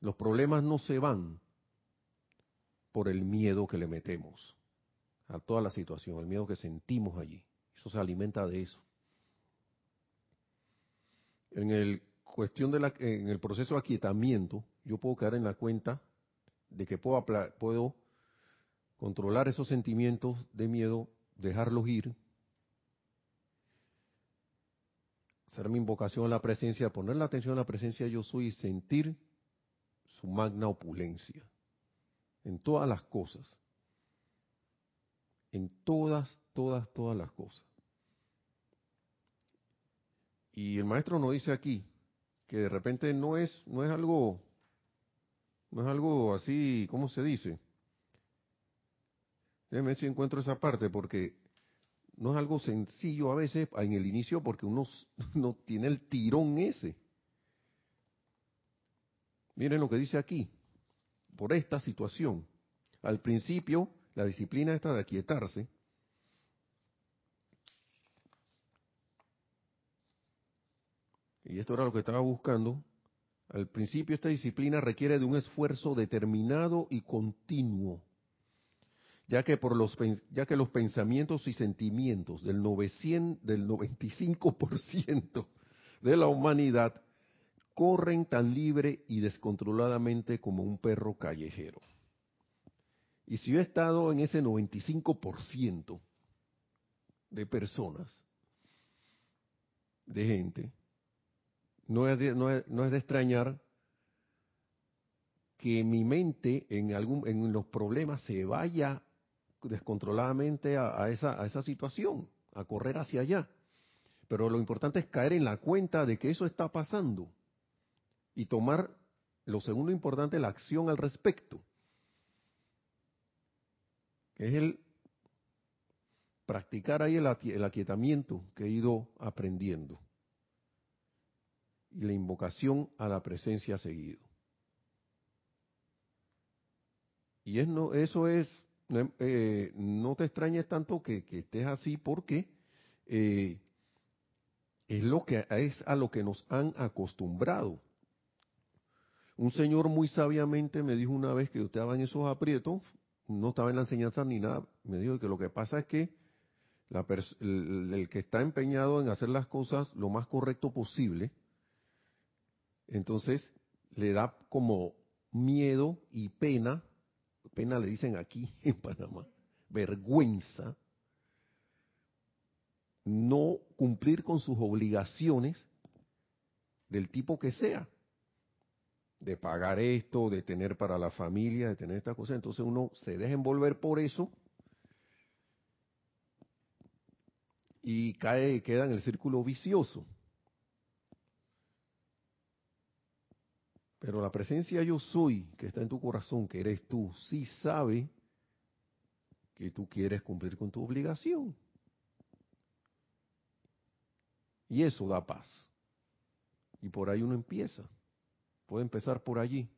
Los problemas no se van por el miedo que le metemos a toda la situación, el miedo que sentimos allí. Eso se alimenta de eso. En el cuestión de la, proceso de aquietamiento, yo puedo caer en la cuenta de que puedo, puedo controlar esos sentimientos de miedo, dejarlos ir, hacer mi invocación a la presencia, poner la atención a la presencia yo soy y sentir su magna opulencia en todas las cosas. En todas, todas, todas las cosas. Y el maestro nos dice aquí que de repente no es, no es algo, no es algo así, ¿cómo se dice? Déjeme ver si encuentro esa parte, porque no es algo sencillo a veces en el inicio, porque uno no tiene el tirón ese. Miren lo que dice aquí, por esta situación. Al principio, la disciplina está de aquietarse, y esto era lo que estaba buscando, al principio esta disciplina requiere de un esfuerzo determinado y continuo, ya que, por los, ya que los pensamientos y sentimientos del, 900, del 95% de la humanidad corren tan libre y descontroladamente como un perro callejero. Y si yo he estado en ese 95% de personas, de gente, no es de, no es, de extrañar que mi mente en, algún, en los problemas se vaya descontroladamente a, esa, a esa situación, a correr hacia allá. Pero lo importante es caer en la cuenta de que eso está pasando y tomar, lo segundo importante, la acción al respecto. es el practicar ahí el, el aquietamiento que he ido aprendiendo y la invocación a la presencia seguido. Y es, no, eso es, eh, no te extrañes tanto que, estés así porque eh, es, lo que, es a lo que nos han acostumbrado. Un señor muy sabiamente me dijo una vez que yo estaba en esos aprietos, no estaba en la enseñanza ni nada, me dijo que lo que pasa es que el, que está empeñado en hacer las cosas lo más correcto posible, entonces le da como miedo y pena, pena le dicen aquí en Panamá, vergüenza, no cumplir con sus obligaciones del tipo que sea, de pagar esto, de tener para la familia, de tener estas cosas, entonces uno se deja envolver por eso y cae, queda en el círculo vicioso. Pero la presencia yo soy que está en tu corazón, que eres tú, sí sabe que tú quieres cumplir con tu obligación. Y eso da paz. Y por ahí uno empieza. Puede empezar por allí.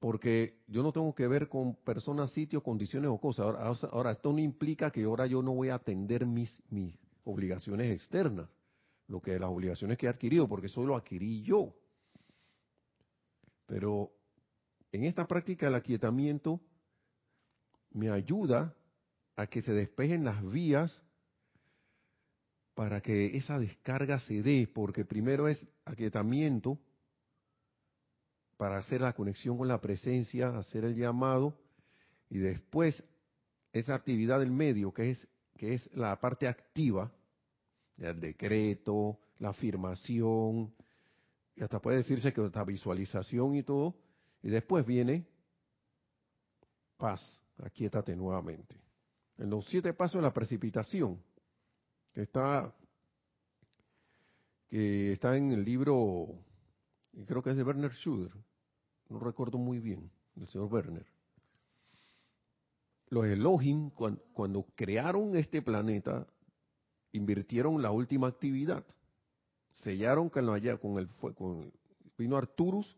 Porque yo no tengo que ver con personas, sitios, condiciones o cosas. Ahora, esto no implica que ahora yo no voy a atender mis, mis obligaciones externas. Lo que las obligaciones que he adquirido, porque eso lo adquirí yo. Pero en esta práctica del aquietamiento me ayuda a que se despejen las vías para que esa descarga se dé, porque primero es aquietamiento para hacer la conexión con la presencia, hacer el llamado, y después esa actividad del medio, que es, que es la parte activa, el decreto, la afirmación, y hasta puede decirse que esta visualización y todo, y después viene paz, aquíétate nuevamente. En los siete pasos de la precipitación, que está, que está en el libro, creo que es de Werner Schuder, no recuerdo muy bien, el señor Werner. Los Elohim, cuando, crearon este planeta, invirtieron la última actividad. Sellaron con, allá, con el con, vino Arturus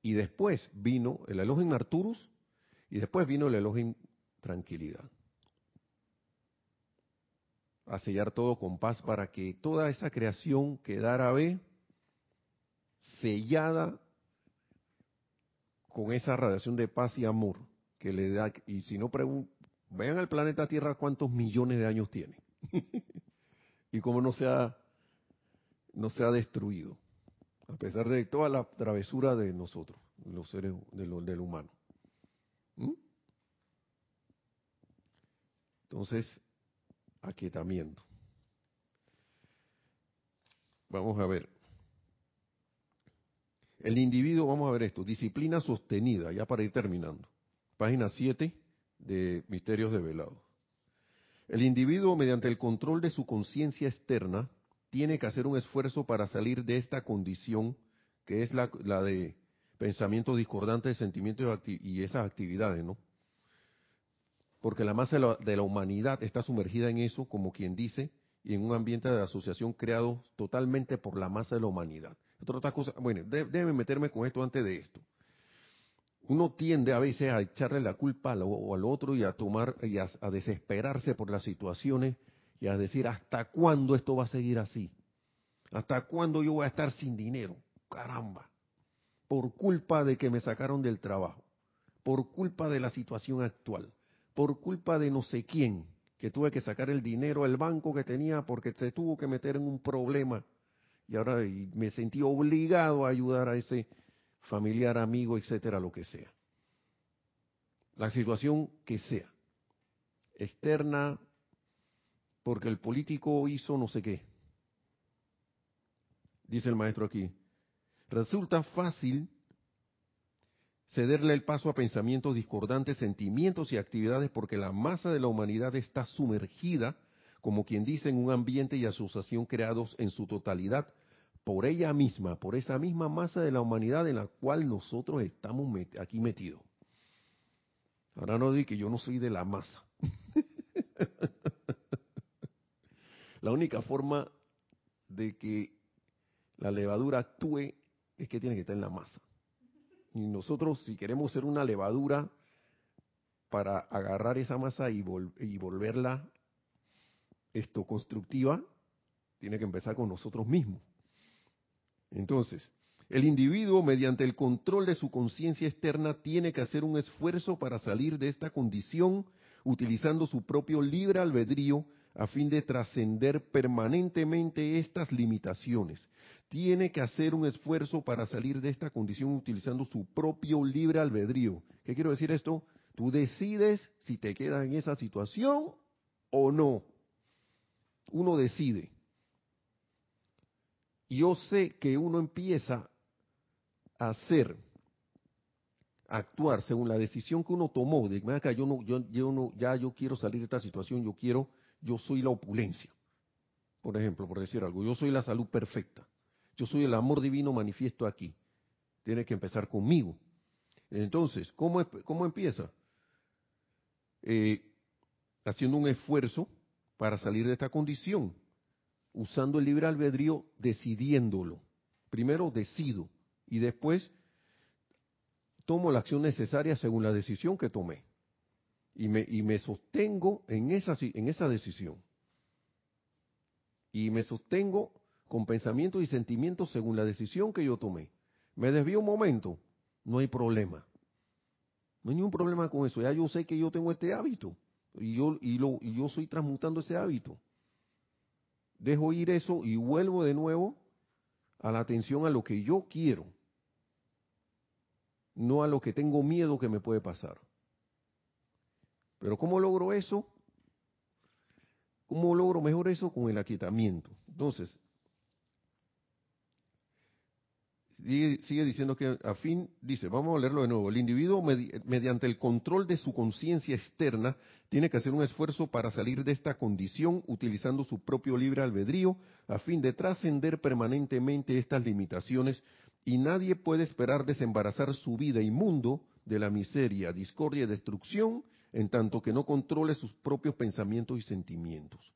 y después vino el Elohim Arturus y después vino el Elohim Tranquilidad. A sellar todo con paz para que toda esa creación quedara ve, sellada con esa radiación de paz y amor que le da, y si no vean al planeta Tierra cuántos millones de años tiene y cómo no se no se ha destruido, a pesar de toda la travesura de nosotros, los seres de del humano. ¿Mm? Entonces, aquietamiento. Vamos a ver. El individuo, vamos a ver esto, disciplina sostenida, ya para ir terminando. Página 7 de Misterios de Velado. El individuo, mediante el control de su conciencia externa, tiene que hacer un esfuerzo para salir de esta condición, que es la, de pensamientos discordantes, sentimientos y esas actividades, ¿no? Porque la masa de la humanidad está sumergida en eso, como quien dice, y en un ambiente de asociación creado totalmente por la masa de la humanidad. Otra, cosa, bueno, déjeme meterme con esto antes de esto. Uno tiende a veces a echarle la culpa al, al otro y a tomar y a, desesperarse por las situaciones y a decir hasta cuándo esto va a seguir así, hasta cuándo yo voy a estar sin dinero, caramba, por culpa de que me sacaron del trabajo, por culpa de la situación actual, por culpa de no sé quién, que tuve que sacar el dinero al banco que tenía porque se tuvo que meter en un problema y ahora me sentí obligado a ayudar a ese familiar, amigo, etcétera, lo que sea. La situación que sea. Externa, porque el político hizo no sé qué. Dice el maestro aquí. Resulta fácil cederle el paso a pensamientos discordantes, sentimientos y actividades porque la masa de la humanidad está sumergida, como quien dice, en un ambiente y asociación creados en su totalidad por ella misma, por esa misma masa de la humanidad en la cual nosotros estamos aquí metidos. Ahora no digo que yo no soy de la masa. la única forma de que la levadura actúe es que tiene que estar en la masa. Y nosotros, si queremos ser una levadura para agarrar esa masa y, y volverla esto constructiva, tiene que empezar con nosotros mismos. Entonces, el individuo, mediante el control de su conciencia externa, tiene que hacer un esfuerzo para salir de esta condición utilizando su propio libre albedrío a fin de trascender permanentemente estas limitaciones. Tiene que hacer un esfuerzo para salir de esta condición utilizando su propio libre albedrío. ¿Qué quiero decir esto? Tú decides si te quedas en esa situación o no. Uno decide yo sé que uno empieza a hacer, actuar según la decisión que uno tomó, de que yo no, yo, yo no, ya yo quiero salir de esta situación, yo quiero, yo soy la opulencia. Por ejemplo, por decir algo, yo soy la salud perfecta. Yo soy el amor divino manifiesto aquí. Tiene que empezar conmigo. Entonces, ¿cómo, cómo empieza? Eh, haciendo un esfuerzo para salir de esta condición usando el libre albedrío, decidiéndolo. Primero decido y después tomo la acción necesaria según la decisión que tomé. Y me, y me sostengo en esa, en esa decisión. Y me sostengo con pensamientos y sentimientos según la decisión que yo tomé. Me desvío un momento, no hay problema. No hay ningún problema con eso. Ya yo sé que yo tengo este hábito. Y yo, y lo, y yo estoy transmutando ese hábito dejo ir eso y vuelvo de nuevo a la atención a lo que yo quiero, no a lo que tengo miedo que me puede pasar. Pero ¿cómo logro eso? ¿Cómo logro mejor eso? Con el aquietamiento. Entonces, sigue, diciendo que a fin, dice, vamos a leerlo de nuevo, el individuo mediante el control de su conciencia externa tiene que hacer un esfuerzo para salir de esta condición utilizando su propio libre albedrío a fin de trascender permanentemente estas limitaciones y nadie puede esperar desembarazar su vida y mundo de la miseria, discordia y destrucción en tanto que no controle sus propios pensamientos y sentimientos.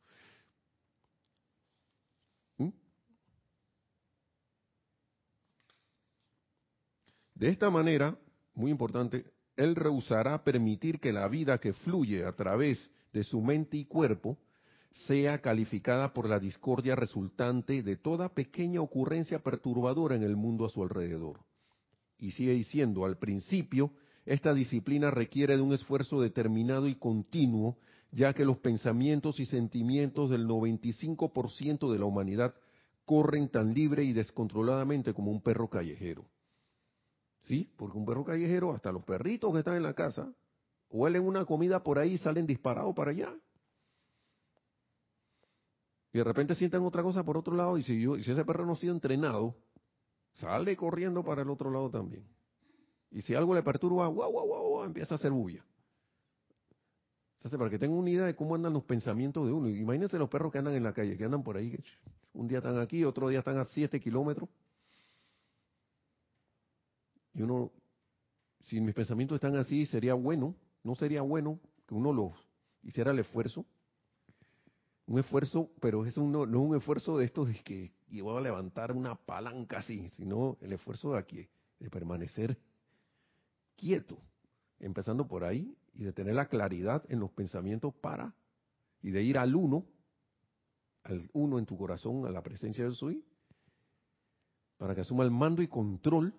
De esta manera, muy importante, él rehusará permitir que la vida que fluye a través de su mente y cuerpo sea calificada por la discordia resultante de toda pequeña ocurrencia perturbadora en el mundo a su alrededor. Y sigue diciendo, al principio, esta disciplina requiere de un esfuerzo determinado y continuo, ya que los pensamientos y sentimientos del 95% de la humanidad corren tan libre y descontroladamente como un perro callejero. Sí, porque un perro callejero, hasta los perritos que están en la casa, huelen una comida por ahí y salen disparados para allá. Y de repente sienten otra cosa por otro lado y si, yo, si ese perro no ha sido entrenado, sale corriendo para el otro lado también. Y si algo le perturba, guau, guau, guau, empieza a hacer bulla. Se hace para que tengan una idea de cómo andan los pensamientos de uno. Imagínense los perros que andan en la calle, que andan por ahí, un día están aquí, otro día están a 7 kilómetros. Y uno, si mis pensamientos están así, sería bueno, no sería bueno que uno lo hiciera el esfuerzo. Un esfuerzo, pero es no un esfuerzo de estos de que iba a levantar una palanca así, sino el esfuerzo de aquí, de permanecer quieto, empezando por ahí y de tener la claridad en los pensamientos para y de ir al uno, al uno en tu corazón, a la presencia de soy, para que asuma el mando y control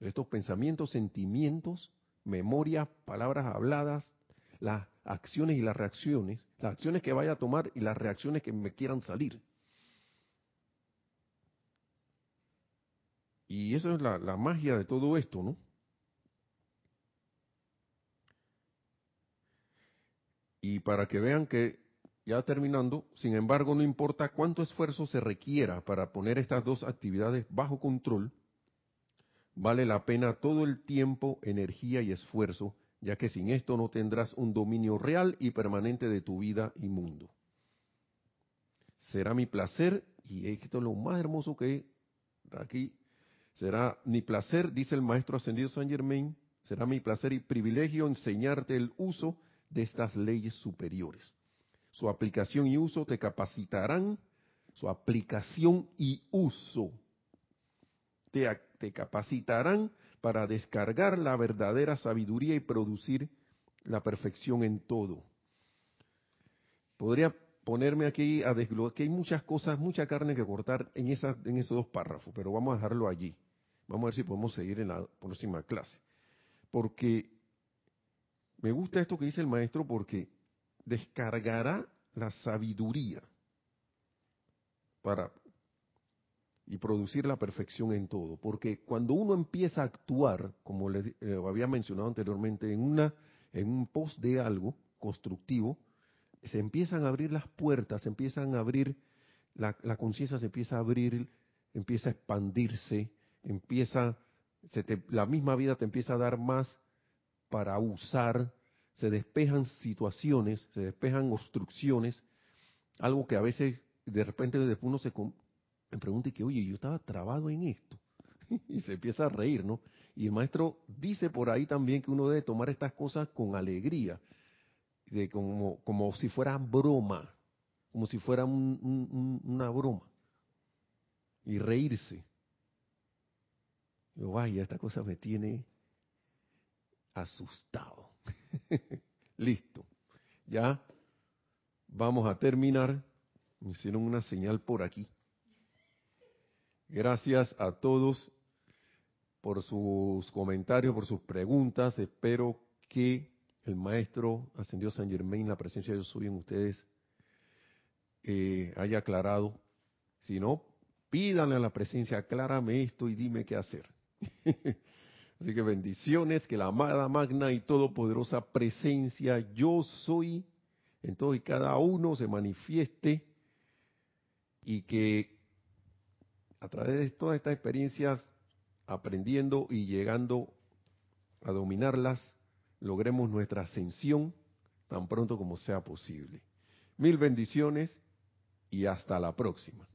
estos pensamientos, sentimientos, memoria, palabras habladas, las acciones y las reacciones, las acciones que vaya a tomar y las reacciones que me quieran salir. Y eso es la, la magia de todo esto, ¿no? Y para que vean que, ya terminando, sin embargo, no importa cuánto esfuerzo se requiera para poner estas dos actividades bajo control, vale la pena todo el tiempo, energía y esfuerzo, ya que sin esto no tendrás un dominio real y permanente de tu vida y mundo. Será mi placer, y esto es lo más hermoso que aquí, será mi placer, dice el maestro ascendido San Germain, será mi placer y privilegio enseñarte el uso de estas leyes superiores. Su aplicación y uso te capacitarán, su aplicación y uso te capacitarán para descargar la verdadera sabiduría y producir la perfección en todo. Podría ponerme aquí a desglosar, que hay muchas cosas, mucha carne que cortar en, en esos dos párrafos, pero vamos a dejarlo allí. Vamos a ver si podemos seguir en la próxima clase. Porque me gusta esto que dice el maestro porque descargará la sabiduría para y producir la perfección en todo. Porque cuando uno empieza a actuar, como les eh, había mencionado anteriormente, en, una, en un post de algo constructivo, se empiezan a abrir las puertas, se empiezan a abrir, la, la conciencia se empieza a abrir, empieza a expandirse, empieza, se la misma vida te empieza a dar más para usar, se despejan situaciones, se despejan obstrucciones, algo que a veces de repente uno se, me pregunta que, oye, yo estaba trabado en esto. y se empieza a reír, ¿no? Y el maestro dice por ahí también que uno debe tomar estas cosas con alegría, de como, como si fuera broma, como si fuera una broma, y reírse. Yo, vaya, esta cosa me tiene asustado. Listo. Ya vamos a terminar. Me hicieron una señal por aquí. Gracias a todos por sus comentarios, por sus preguntas. Espero que el maestro ascendió San Germain, la presencia de Dios soy en ustedes, eh, haya aclarado. Si no, pídanle a la presencia, aclárame esto y dime qué hacer. Así que bendiciones, que la amada, magna y todopoderosa presencia yo soy en todo y cada uno se manifieste y que a través de todas estas experiencias, aprendiendo y llegando a dominarlas, logremos nuestra ascensión tan pronto como sea posible. Mil bendiciones y hasta la próxima.